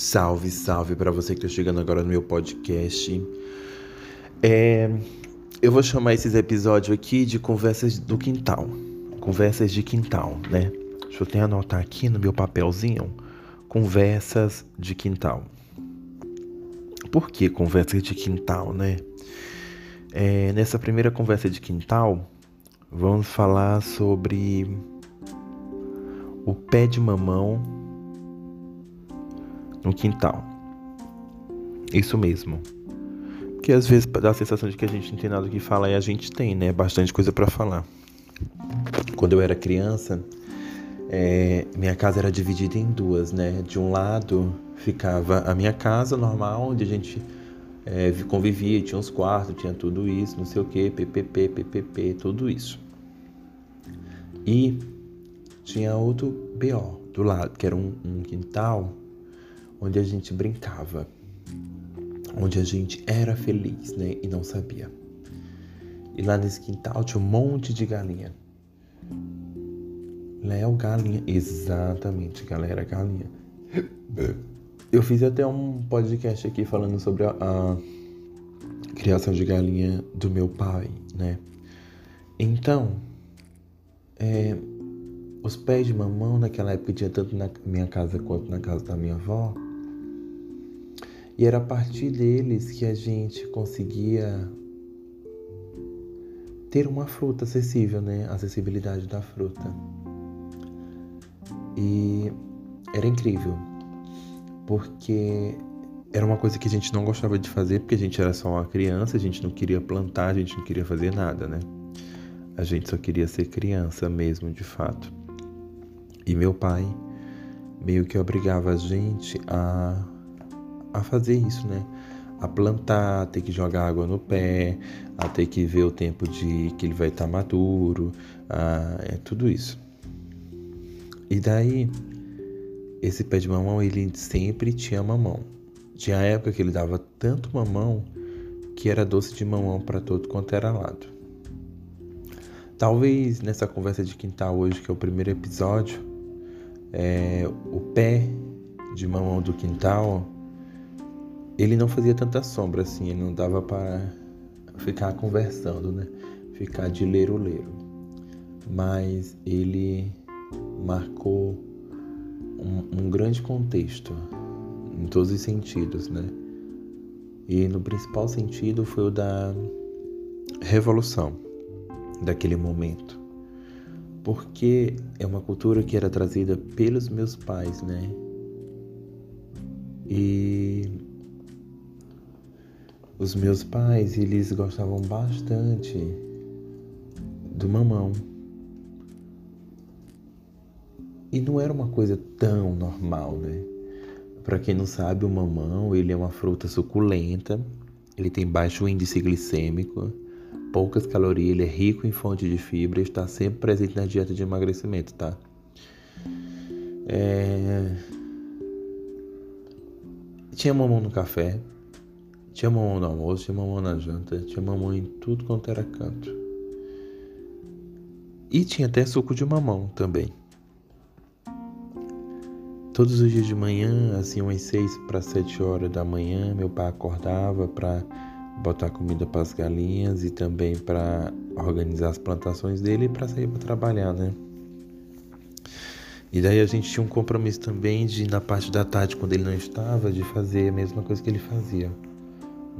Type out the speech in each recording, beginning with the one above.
Salve, salve para você que está chegando agora no meu podcast. É, eu vou chamar esses episódios aqui de conversas do quintal. Conversas de quintal, né? Deixa eu até anotar aqui no meu papelzinho. Conversas de quintal. Por que conversas de quintal, né? É, nessa primeira conversa de quintal, vamos falar sobre o pé de mamão no quintal. Isso mesmo. Porque às vezes dá a sensação de que a gente não tem nada que falar e a gente tem, né? Bastante coisa para falar. Quando eu era criança, é, minha casa era dividida em duas, né? De um lado ficava a minha casa normal, onde a gente é, convivia, tinha uns quartos, tinha tudo isso, não sei o que, PPP, PPP, tudo isso. E tinha outro BO do lado, que era um, um quintal onde a gente brincava, onde a gente era feliz, né? E não sabia. E lá nesse quintal tinha um monte de galinha. Léo Galinha. Exatamente, galera, galinha. Eu fiz até um podcast aqui falando sobre a, a criação de galinha do meu pai, né? Então, é, os pés de mamão naquela época tinha tanto na minha casa quanto na casa da minha avó. E era a partir deles que a gente conseguia ter uma fruta acessível, né? A acessibilidade da fruta. E era incrível, porque era uma coisa que a gente não gostava de fazer, porque a gente era só uma criança, a gente não queria plantar, a gente não queria fazer nada, né? A gente só queria ser criança mesmo, de fato. E meu pai meio que obrigava a gente a a fazer isso, né? A plantar, a ter que jogar água no pé, a ter que ver o tempo de que ele vai estar tá maduro, a, é tudo isso. E daí, esse pé de mamão, ele sempre tinha mamão. Tinha época que ele dava tanto mamão que era doce de mamão para todo quanto era lado. Talvez nessa conversa de quintal hoje, que é o primeiro episódio, é, o pé de mamão do quintal ele não fazia tanta sombra assim, ele não dava para ficar conversando, né? Ficar de ler o leiro. Mas ele marcou um, um grande contexto em todos os sentidos, né? E no principal sentido foi o da revolução daquele momento. Porque é uma cultura que era trazida pelos meus pais, né? E os meus pais, eles gostavam bastante do mamão. E não era uma coisa tão normal, né? Para quem não sabe, o mamão, ele é uma fruta suculenta, ele tem baixo índice glicêmico, poucas calorias, ele é rico em fonte de fibra está sempre presente na dieta de emagrecimento, tá? É... Tinha mamão no café, tinha mamão no almoço, tinha mamão na janta, tinha mamão em tudo quanto era canto. E tinha até suco de mamão também. Todos os dias de manhã, assim, umas seis para sete horas da manhã, meu pai acordava para botar comida para as galinhas e também para organizar as plantações dele e para sair para trabalhar, né? E daí a gente tinha um compromisso também de, na parte da tarde, quando ele não estava, de fazer a mesma coisa que ele fazia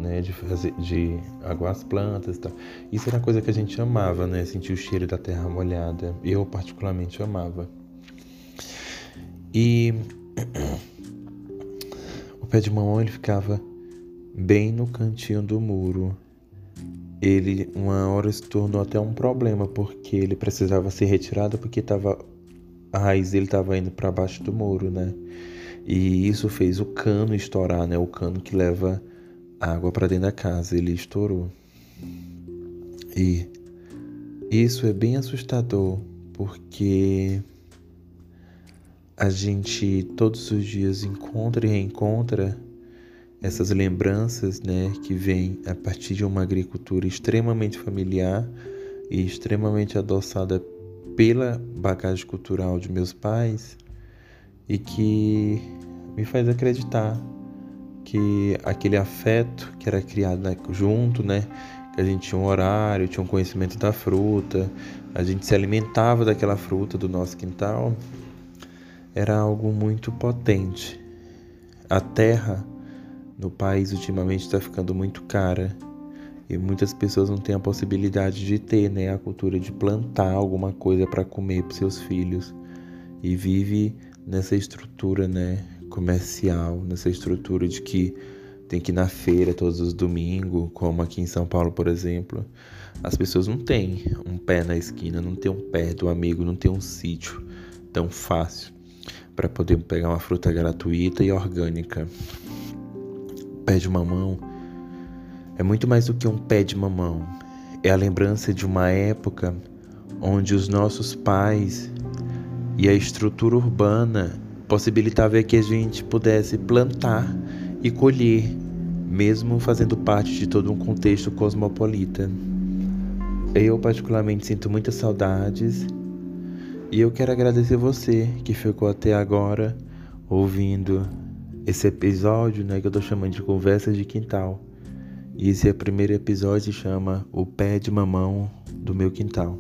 né, de fazer, de aguar as plantas e tal. Isso era coisa que a gente amava, né, sentir o cheiro da terra molhada. Eu particularmente amava. E o pé de mamão ele ficava bem no cantinho do muro. Ele uma hora se tornou até um problema porque ele precisava ser retirado porque tava a raiz dele estava indo para baixo do muro, né? E isso fez o cano estourar, né? O cano que leva água para dentro da casa. Ele estourou. E isso é bem assustador, porque a gente todos os dias encontra e reencontra essas lembranças, né, que vêm a partir de uma agricultura extremamente familiar e extremamente adoçada pela bagagem cultural de meus pais e que me faz acreditar que aquele afeto que era criado né, junto, né? Que a gente tinha um horário, tinha um conhecimento da fruta, a gente se alimentava daquela fruta do nosso quintal, era algo muito potente. A terra no país ultimamente está ficando muito cara e muitas pessoas não têm a possibilidade de ter né, a cultura de plantar alguma coisa para comer para seus filhos e vive nessa estrutura né, comercial, nessa estrutura de que tem que ir na feira todos os domingos, como aqui em São Paulo, por exemplo. As pessoas não têm um pé na esquina, não tem um pé do amigo, não tem um sítio tão fácil para poder pegar uma fruta gratuita e orgânica. Pé de mamão é muito mais do que um pé de mamão. É a lembrança de uma época onde os nossos pais e a estrutura urbana possibilitava que a gente pudesse plantar e colher, mesmo fazendo parte de todo um contexto cosmopolita. Eu particularmente sinto muitas saudades e eu quero agradecer você que ficou até agora ouvindo esse episódio, né, que eu tô chamando de conversas de quintal. E esse é o primeiro episódio se chama O Pé de Mamão do Meu Quintal.